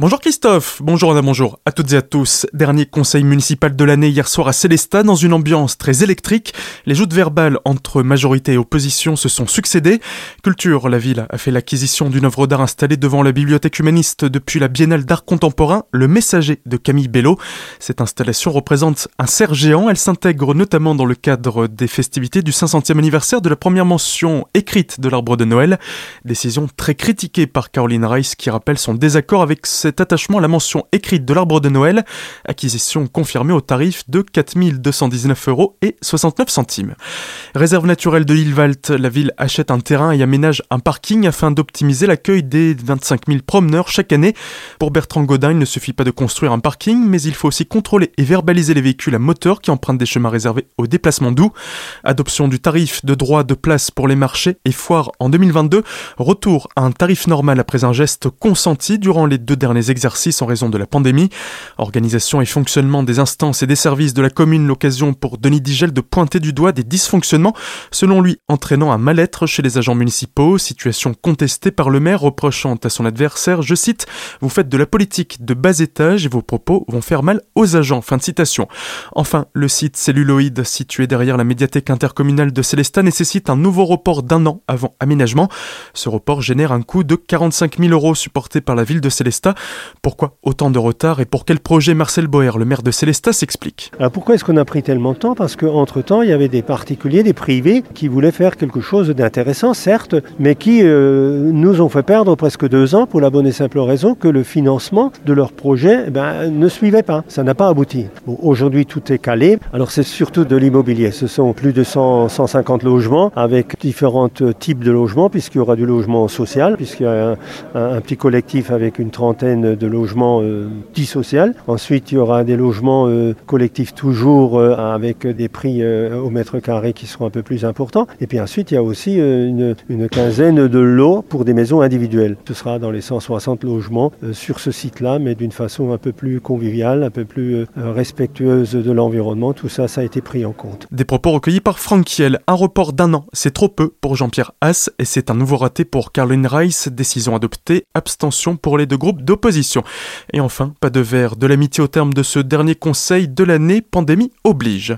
Bonjour Christophe, bonjour Anna, bonjour à toutes et à tous. Dernier conseil municipal de l'année hier soir à Célestat dans une ambiance très électrique. Les joutes verbales entre majorité et opposition se sont succédées. Culture, la ville a fait l'acquisition d'une œuvre d'art installée devant la bibliothèque humaniste depuis la Biennale d'art contemporain, Le Messager de Camille Bello. Cette installation représente un cerf géant. Elle s'intègre notamment dans le cadre des festivités du 500e anniversaire de la première mention écrite de l'arbre de Noël. Décision très critiquée par Caroline Rice qui rappelle son désaccord avec cette attachement à la mention écrite de l'arbre de Noël, acquisition confirmée au tarif de 4219 euros et 69 centimes. Réserve naturelle de l'île Valt, la ville achète un terrain et aménage un parking afin d'optimiser l'accueil des 25 000 promeneurs chaque année. Pour Bertrand Godin, il ne suffit pas de construire un parking, mais il faut aussi contrôler et verbaliser les véhicules à moteur qui empruntent des chemins réservés aux déplacements doux. Adoption du tarif de droit de place pour les marchés et foires en 2022. Retour à un tarif normal après un geste consenti durant les deux dernières exercices en raison de la pandémie. Organisation et fonctionnement des instances et des services de la commune, l'occasion pour Denis Digel de pointer du doigt des dysfonctionnements, selon lui entraînant un mal-être chez les agents municipaux, situation contestée par le maire reprochant à son adversaire, je cite, vous faites de la politique de bas étage et vos propos vont faire mal aux agents. Fin de citation. Enfin, le site celluloïde situé derrière la médiathèque intercommunale de Célestat nécessite un nouveau report d'un an avant aménagement. Ce report génère un coût de 45 000 euros supporté par la ville de Célestat. Pourquoi autant de retard et pour quel projet Marcel Boer, le maire de Célestat, s'explique? Alors pourquoi est-ce qu'on a pris tellement de temps? Parce qu'entre-temps, il y avait des particuliers, des privés qui voulaient faire quelque chose d'intéressant, certes, mais qui euh, nous ont fait perdre presque deux ans pour la bonne et simple raison que le financement de leur projet eh ben, ne suivait pas. Ça n'a pas abouti. Aujourd'hui, tout est calé. Alors c'est surtout de l'immobilier. Ce sont plus de 100, 150 logements avec différents types de logements, puisqu'il y aura du logement social, puisqu'il y a un petit collectif avec une trentaine de logements euh, dits social. Ensuite, il y aura des logements euh, collectifs toujours euh, avec des prix au mètre carré qui seront un peu plus importants. Et puis ensuite, il y a aussi une, quinzaine de lots pour des maisons individuelles. Ce sera dans les 160 logements sur ce site-là, mais d'une façon un peu plus conviviale, un peu plus respectueuse de l'environnement. Tout ça, ça a été pris en compte. Des propos recueillis par Franck Kiel. Un report d'un an, c'est trop peu pour Jean-Pierre Haas et c'est un nouveau raté pour Caroline Rice. Décision adoptée, abstention pour les deux groupes d'opposition. Et enfin, pas de verre de l'amitié au terme de ce dernier conseil de l'année, pandémie oblige.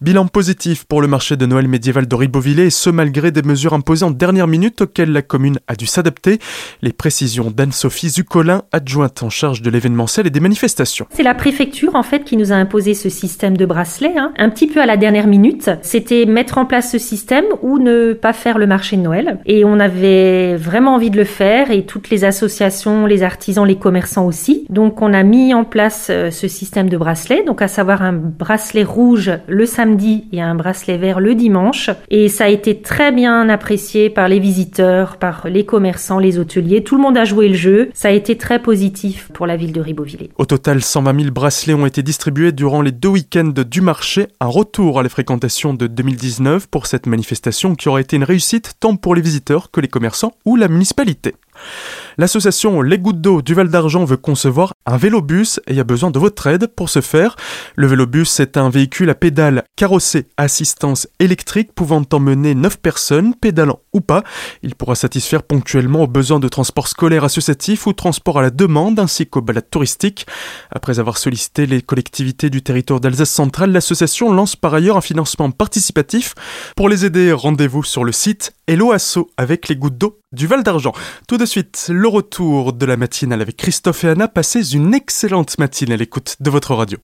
Bilan positif pour le marché de Noël médiéval de Ribeauvillé, et ce malgré des mesures imposées en dernière minute auxquelles la commune a dû s'adapter. Les précisions d'Anne-Sophie Zucolin, adjointe en charge de l'événementiel et des manifestations. C'est la préfecture en fait qui nous a imposé ce système de bracelet, hein, un petit peu à la dernière minute. C'était mettre en place ce système ou ne pas faire le marché de Noël. Et on avait vraiment envie de le faire et toutes les associations, les artisans, les commerçants aussi. Donc on a mis en place euh, ce système de bracelet, donc à savoir un bracelet rouge le samedi et un bracelet vert le dimanche. Et ça a été très bien apprécié par les visiteurs, par les commerçants, les hôteliers. Tout le monde a joué le jeu. Ça a été très positif pour la ville de Ribeauvillé. Au total, 120 000 bracelets ont été distribués durant les deux week-ends du marché, un retour à la fréquentation de 2019 pour cette manifestation qui aura été une réussite tant pour les visiteurs que les commerçants ou la municipalité. L'association Les Gouttes d'eau du Val d'Argent veut concevoir un vélobus et a besoin de votre aide pour ce faire. Le vélobus est un véhicule à pédales carrossé assistance électrique pouvant emmener 9 personnes, pédalant ou pas. Il pourra satisfaire ponctuellement aux besoins de transport scolaire associatif ou transport à la demande ainsi qu'aux balades touristiques. Après avoir sollicité les collectivités du territoire d'Alsace centrale, l'association lance par ailleurs un financement participatif. Pour les aider, rendez-vous sur le site Hello Asso avec les gouttes d'eau du Val d'Argent. Tout de suite, le retour de la matinale avec Christophe et Anna. Passez une excellente matinée à l'écoute de votre radio.